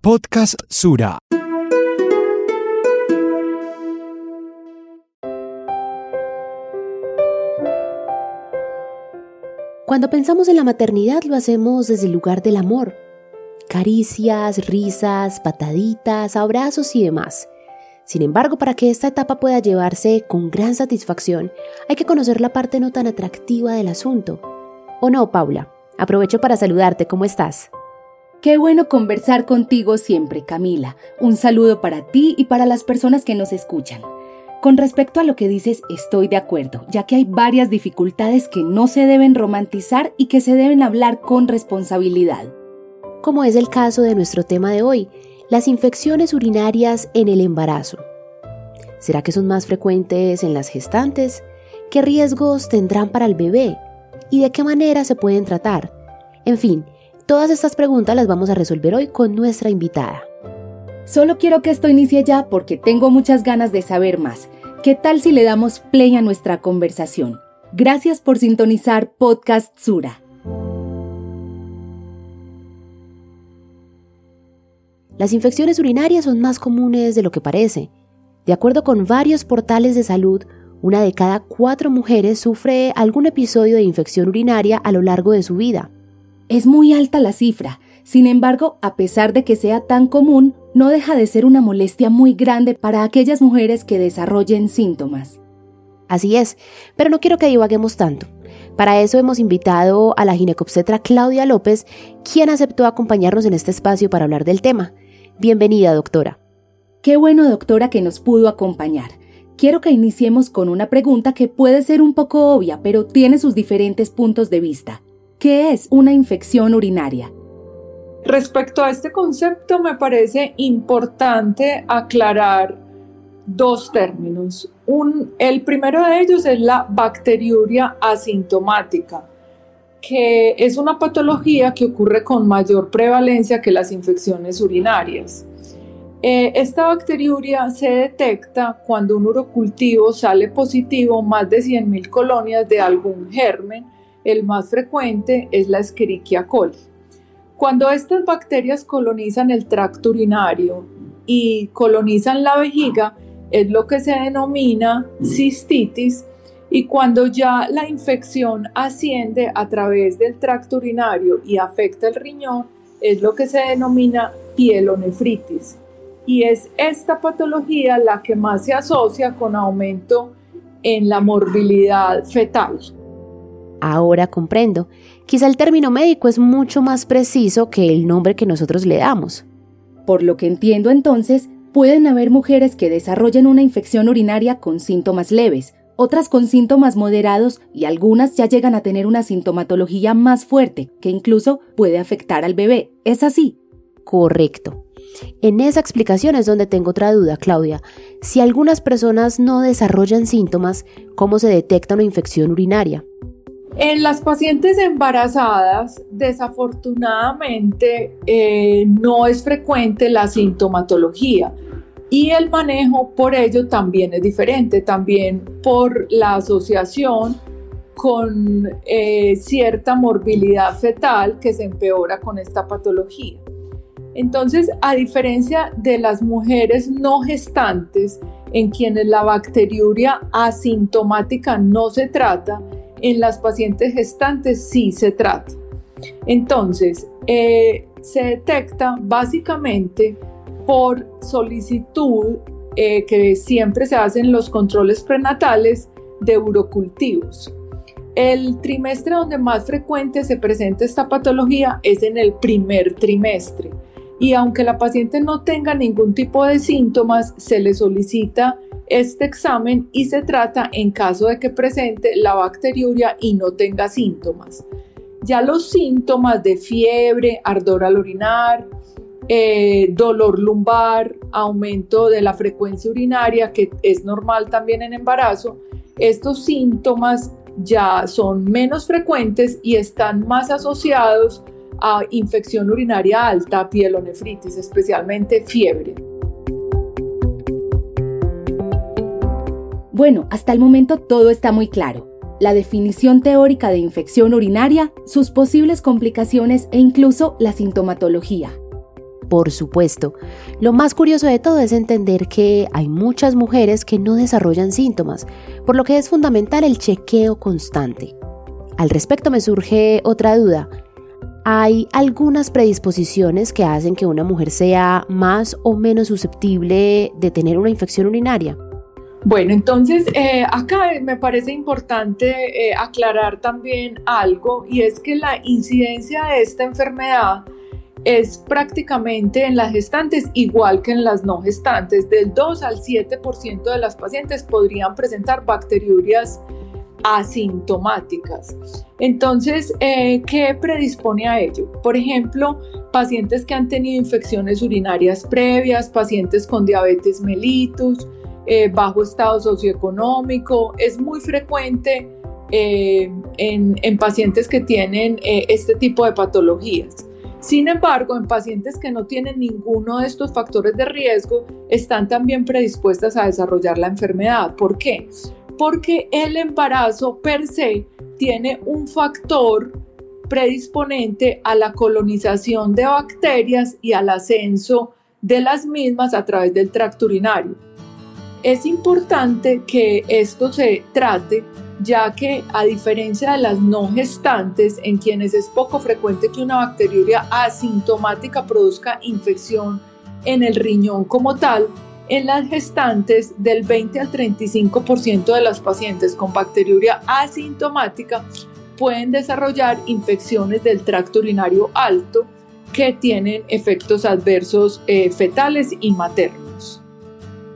Podcast Sura. Cuando pensamos en la maternidad lo hacemos desde el lugar del amor. Caricias, risas, pataditas, abrazos y demás. Sin embargo, para que esta etapa pueda llevarse con gran satisfacción, hay que conocer la parte no tan atractiva del asunto. ¿O no, Paula? Aprovecho para saludarte, ¿cómo estás? Qué bueno conversar contigo siempre, Camila. Un saludo para ti y para las personas que nos escuchan. Con respecto a lo que dices, estoy de acuerdo, ya que hay varias dificultades que no se deben romantizar y que se deben hablar con responsabilidad. Como es el caso de nuestro tema de hoy, las infecciones urinarias en el embarazo. ¿Será que son más frecuentes en las gestantes? ¿Qué riesgos tendrán para el bebé? ¿Y de qué manera se pueden tratar? En fin, Todas estas preguntas las vamos a resolver hoy con nuestra invitada. Solo quiero que esto inicie ya porque tengo muchas ganas de saber más. ¿Qué tal si le damos play a nuestra conversación? Gracias por sintonizar Podcast Sura. Las infecciones urinarias son más comunes de lo que parece. De acuerdo con varios portales de salud, una de cada cuatro mujeres sufre algún episodio de infección urinaria a lo largo de su vida. Es muy alta la cifra, sin embargo, a pesar de que sea tan común, no deja de ser una molestia muy grande para aquellas mujeres que desarrollen síntomas. Así es, pero no quiero que divaguemos tanto. Para eso hemos invitado a la ginecobstetra Claudia López, quien aceptó acompañarnos en este espacio para hablar del tema. Bienvenida, doctora. Qué bueno, doctora, que nos pudo acompañar. Quiero que iniciemos con una pregunta que puede ser un poco obvia, pero tiene sus diferentes puntos de vista. ¿Qué es una infección urinaria? Respecto a este concepto, me parece importante aclarar dos términos. el primero de ellos es la bacteriuria asintomática, que es una patología que ocurre con mayor prevalencia que las infecciones urinarias. Eh, esta bacteriuria se detecta cuando un urocultivo sale positivo más de 100.000 colonias de algún germen el más frecuente es la Escherichia coli. Cuando estas bacterias colonizan el tracto urinario y colonizan la vejiga, es lo que se denomina cistitis y cuando ya la infección asciende a través del tracto urinario y afecta el riñón, es lo que se denomina pielonefritis. Y es esta patología la que más se asocia con aumento en la morbilidad fetal. Ahora comprendo. Quizá el término médico es mucho más preciso que el nombre que nosotros le damos. Por lo que entiendo entonces, pueden haber mujeres que desarrollen una infección urinaria con síntomas leves, otras con síntomas moderados y algunas ya llegan a tener una sintomatología más fuerte que incluso puede afectar al bebé. ¿Es así? Correcto. En esa explicación es donde tengo otra duda, Claudia. Si algunas personas no desarrollan síntomas, ¿cómo se detecta una infección urinaria? En las pacientes embarazadas, desafortunadamente, eh, no es frecuente la sintomatología y el manejo por ello también es diferente, también por la asociación con eh, cierta morbilidad fetal que se empeora con esta patología. Entonces, a diferencia de las mujeres no gestantes, en quienes la bacteriuria asintomática no se trata, en las pacientes gestantes sí se trata. Entonces, eh, se detecta básicamente por solicitud eh, que siempre se hacen los controles prenatales de urocultivos. El trimestre donde más frecuente se presenta esta patología es en el primer trimestre y aunque la paciente no tenga ningún tipo de síntomas, se le solicita este examen y se trata en caso de que presente la bacteriuria y no tenga síntomas. Ya los síntomas de fiebre, ardor al orinar, eh, dolor lumbar, aumento de la frecuencia urinaria, que es normal también en embarazo, estos síntomas ya son menos frecuentes y están más asociados a infección urinaria alta, pielonefritis, especialmente fiebre. Bueno, hasta el momento todo está muy claro. La definición teórica de infección urinaria, sus posibles complicaciones e incluso la sintomatología. Por supuesto, lo más curioso de todo es entender que hay muchas mujeres que no desarrollan síntomas, por lo que es fundamental el chequeo constante. Al respecto me surge otra duda. ¿Hay algunas predisposiciones que hacen que una mujer sea más o menos susceptible de tener una infección urinaria? Bueno, entonces eh, acá me parece importante eh, aclarar también algo y es que la incidencia de esta enfermedad es prácticamente en las gestantes igual que en las no gestantes. Del 2 al 7% de las pacientes podrían presentar bacteriurias asintomáticas. Entonces, eh, ¿qué predispone a ello? Por ejemplo, pacientes que han tenido infecciones urinarias previas, pacientes con diabetes mellitus, eh, bajo estado socioeconómico. Es muy frecuente eh, en, en, pacientes que tienen este tipo de patologías. Sin embargo, en pacientes que no tienen ninguno de estos factores de riesgo, están también predispuestas a desarrollar la enfermedad. ¿Por qué? Porque el embarazo per se tiene un factor predisponente a la colonización de bacterias y al ascenso de las mismas a través del tracto urinario. Es importante que esto se trate ya que a diferencia de las no gestantes, en quienes es poco frecuente que una bacteriuria asintomática produzca infección en el riñón como tal, en las gestantes del 20 al 35% de las pacientes con bacteriuria asintomática pueden desarrollar infecciones del tracto urinario alto que tienen efectos adversos eh, fetales y maternos.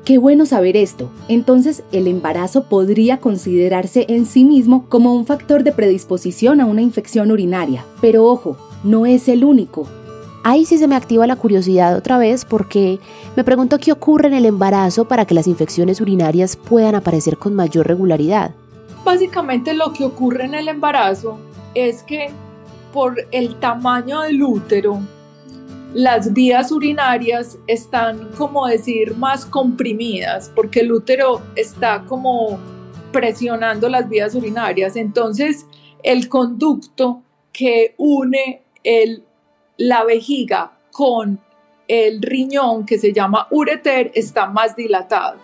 Qué bueno saber esto. Entonces, el embarazo podría considerarse en sí mismo como un factor de predisposición a una infección urinaria. Pero ojo, no es el único. Ahí sí se me activa la curiosidad otra vez porque me pregunto qué ocurre en el embarazo para que las infecciones urinarias puedan aparecer con mayor regularidad. Básicamente lo que ocurre en el embarazo es que por el tamaño del útero las vías urinarias están, como decir, más comprimidas, porque el útero está como presionando las vías urinarias. Entonces, el conducto que une el, la vejiga con el riñón, que se llama ureter, está más dilatado.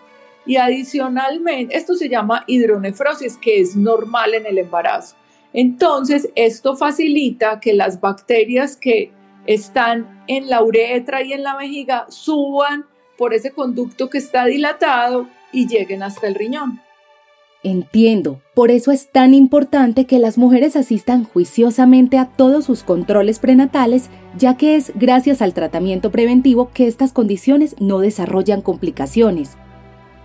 Y adicionalmente, esto se llama hidronefrosis, que es normal en el embarazo. Entonces, esto facilita que las bacterias que están en la uretra y en la vejiga suban por ese conducto que está dilatado y lleguen hasta el riñón. Entiendo, por eso es tan importante que las mujeres asistan juiciosamente a todos sus controles prenatales, ya que es gracias al tratamiento preventivo que estas condiciones no desarrollan complicaciones.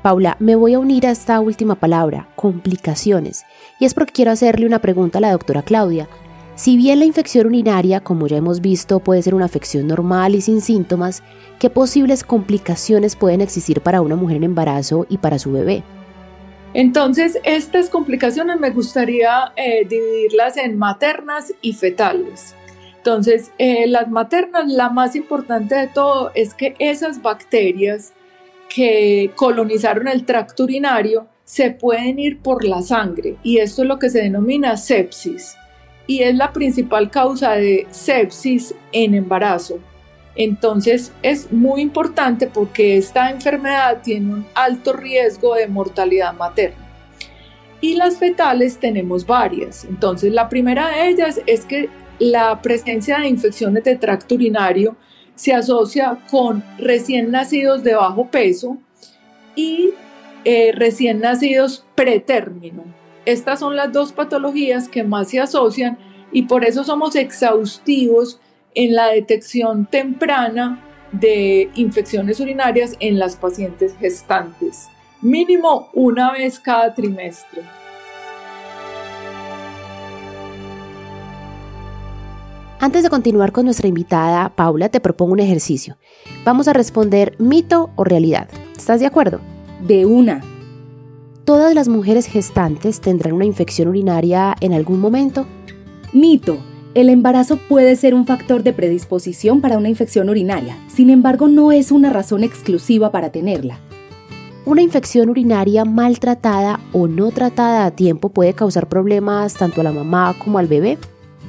Paula, me voy a unir a esta última palabra, complicaciones, y es porque quiero hacerle una pregunta a la doctora Claudia. Si bien la infección urinaria, como ya hemos visto, puede ser una afección normal y sin síntomas, ¿qué posibles complicaciones pueden existir para una mujer en embarazo y para su bebé? Entonces, estas complicaciones me gustaría eh, dividirlas en maternas y fetales. Entonces, eh, las maternas, la más importante de todo es que esas bacterias que colonizaron el tracto urinario se pueden ir por la sangre y esto es lo que se denomina sepsis y es la principal causa de sepsis en embarazo. Entonces es muy importante porque esta enfermedad tiene un alto riesgo de mortalidad materna. Y las fetales tenemos varias. Entonces la primera de ellas es que la presencia de infecciones de tracto urinario se asocia con recién nacidos de bajo peso y eh, recién nacidos pretérmino. Estas son las dos patologías que más se asocian y por eso somos exhaustivos en la detección temprana de infecciones urinarias en las pacientes gestantes, mínimo una vez cada trimestre. Antes de continuar con nuestra invitada, Paula, te propongo un ejercicio. Vamos a responder mito o realidad. ¿Estás de acuerdo? De una. ¿Todas las mujeres gestantes tendrán una infección urinaria en algún momento? Mito. El embarazo puede ser un factor de predisposición para una infección urinaria, sin embargo no es una razón exclusiva para tenerla. Una infección urinaria maltratada o no tratada a tiempo puede causar problemas tanto a la mamá como al bebé.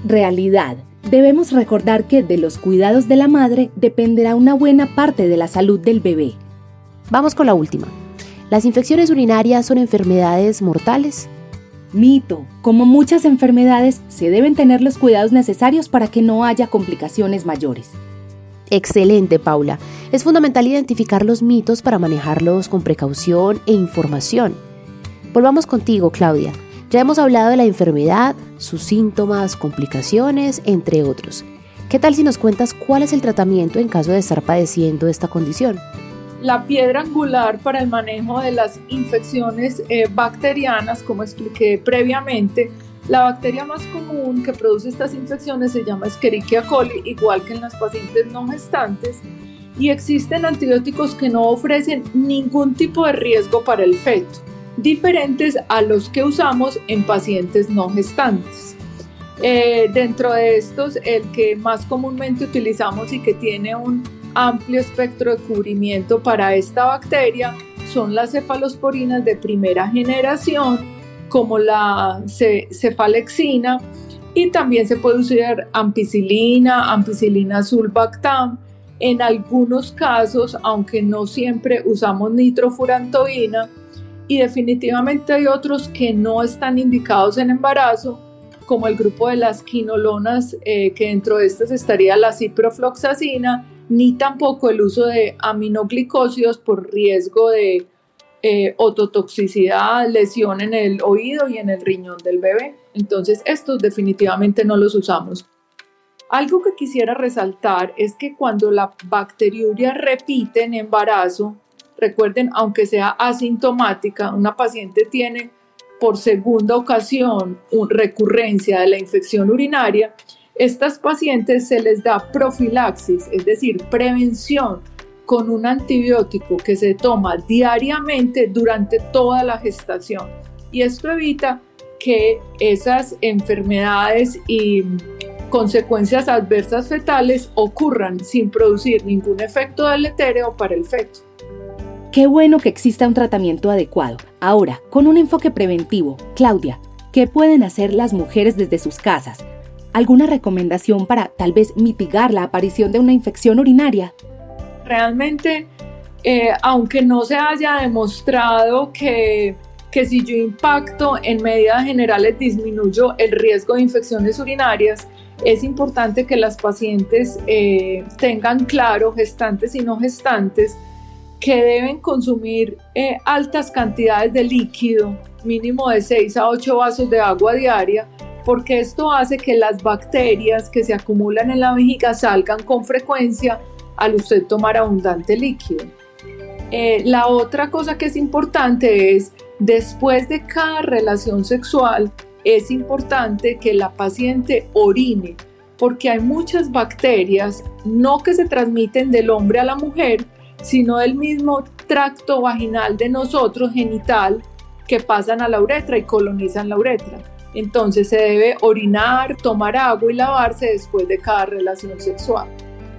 Realidad. Debemos recordar que de los cuidados de la madre dependerá una buena parte de la salud del bebé. Vamos con la última. ¿Las infecciones urinarias son enfermedades mortales? Mito. Como muchas enfermedades, se deben tener los cuidados necesarios para que no haya complicaciones mayores. Excelente, Paula. Es fundamental identificar los mitos para manejarlos con precaución e información. Volvamos contigo, Claudia. Ya hemos hablado de la enfermedad, sus síntomas, complicaciones, entre otros. ¿Qué tal si nos cuentas cuál es el tratamiento en caso de estar padeciendo esta condición? La piedra angular para el manejo de las infecciones eh, bacterianas, como expliqué previamente, la bacteria más común que produce estas infecciones se llama Escherichia coli, igual que en las pacientes no gestantes, y existen antibióticos que no ofrecen ningún tipo de riesgo para el feto, diferentes a los que usamos en pacientes no gestantes. Eh, dentro de estos, el que más comúnmente utilizamos y que tiene un amplio espectro de cubrimiento para esta bacteria son las cefalosporinas de primera generación, como la cefalexina, y también se puede usar ampicilina, ampicilina sulbactam. En algunos casos, aunque no siempre usamos nitrofurantoína, y definitivamente hay otros que no están indicados en embarazo, como el grupo de las quinolonas, eh, que dentro de estas estaría la ciprofloxacina ni tampoco el uso de aminoglicósidos por riesgo de eh, ototoxicidad, lesión en el oído y en el riñón del bebé. Entonces estos definitivamente no los usamos. Algo que quisiera resaltar es que cuando la bacteriuria repite en embarazo, recuerden, aunque sea asintomática, una paciente tiene por segunda ocasión una recurrencia de la infección urinaria, estas pacientes se les da profilaxis, es decir, prevención con un antibiótico que se toma diariamente durante toda la gestación. Y esto evita que esas enfermedades y consecuencias adversas fetales ocurran sin producir ningún efecto deletéreo para el feto. Qué bueno que exista un tratamiento adecuado. Ahora, con un enfoque preventivo, Claudia, ¿qué pueden hacer las mujeres desde sus casas? ¿Alguna recomendación para tal vez mitigar la aparición de una infección urinaria? Realmente, eh, aunque no se haya demostrado que, que si yo impacto en medidas generales disminuyo el riesgo de infecciones urinarias, es importante que las pacientes eh, tengan claro, gestantes y no gestantes, que deben consumir eh, altas cantidades de líquido, mínimo de 6 a 8 vasos de agua diaria, porque esto hace que las bacterias que se acumulan en la vejiga salgan con frecuencia al usted tomar abundante líquido. Eh, la otra cosa que es importante es, después de cada relación sexual, es importante que la paciente orine, porque hay muchas bacterias, no que se transmiten del hombre a la mujer, sino del mismo tracto vaginal de nosotros, genital, que pasan a la uretra y colonizan la uretra. Entonces se debe orinar, tomar agua y lavarse después de cada relación sexual.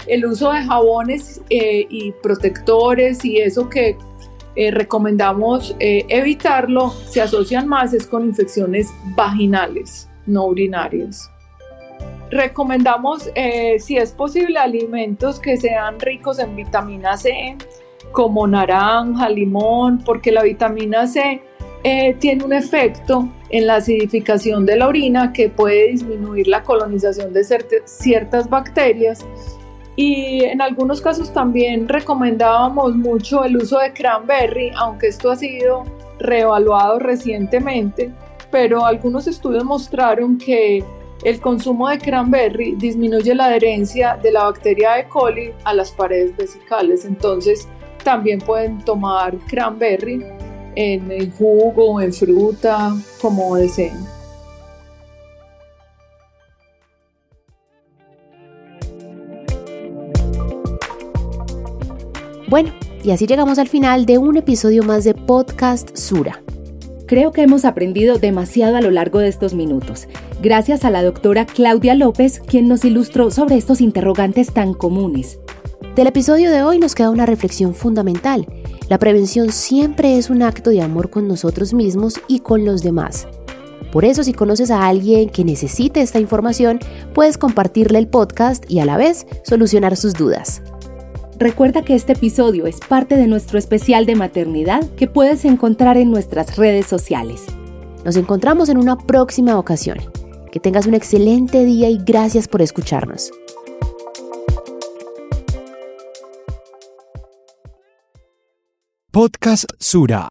El uso de jabones eh, y protectores y eso que eh, recomendamos eh, evitarlo se asocian más es con infecciones vaginales, no urinarias. Recomendamos, si es posible, alimentos que sean ricos en vitamina C, como naranja, limón, porque la vitamina C tiene un efecto en la acidificación de la orina que puede disminuir la colonización de ciertas bacterias y en algunos casos también recomendábamos mucho el uso de cranberry, aunque esto ha sido reevaluado recientemente, pero algunos estudios mostraron que el consumo de cranberry disminuye la adherencia de la bacteria E. coli a las paredes vesicales, entonces también pueden tomar cranberry en el jugo, en fruta, como deseen. Bueno, y así llegamos al final de un episodio más de Podcast Sura. Creo que hemos aprendido demasiado a lo largo de estos minutos, gracias a la doctora Claudia López, quien nos ilustró sobre estos interrogantes tan comunes. Del episodio de hoy nos queda una reflexión fundamental, la prevención siempre es un acto de amor con nosotros mismos y con los demás. Por eso si conoces a alguien que necesite esta información, puedes compartirle el podcast y a la vez solucionar sus dudas. Recuerda que este episodio es parte de nuestro especial de maternidad que puedes encontrar en nuestras redes sociales. Nos encontramos en una próxima ocasión. Que tengas un excelente día y gracias por escucharnos. Podcast Sura.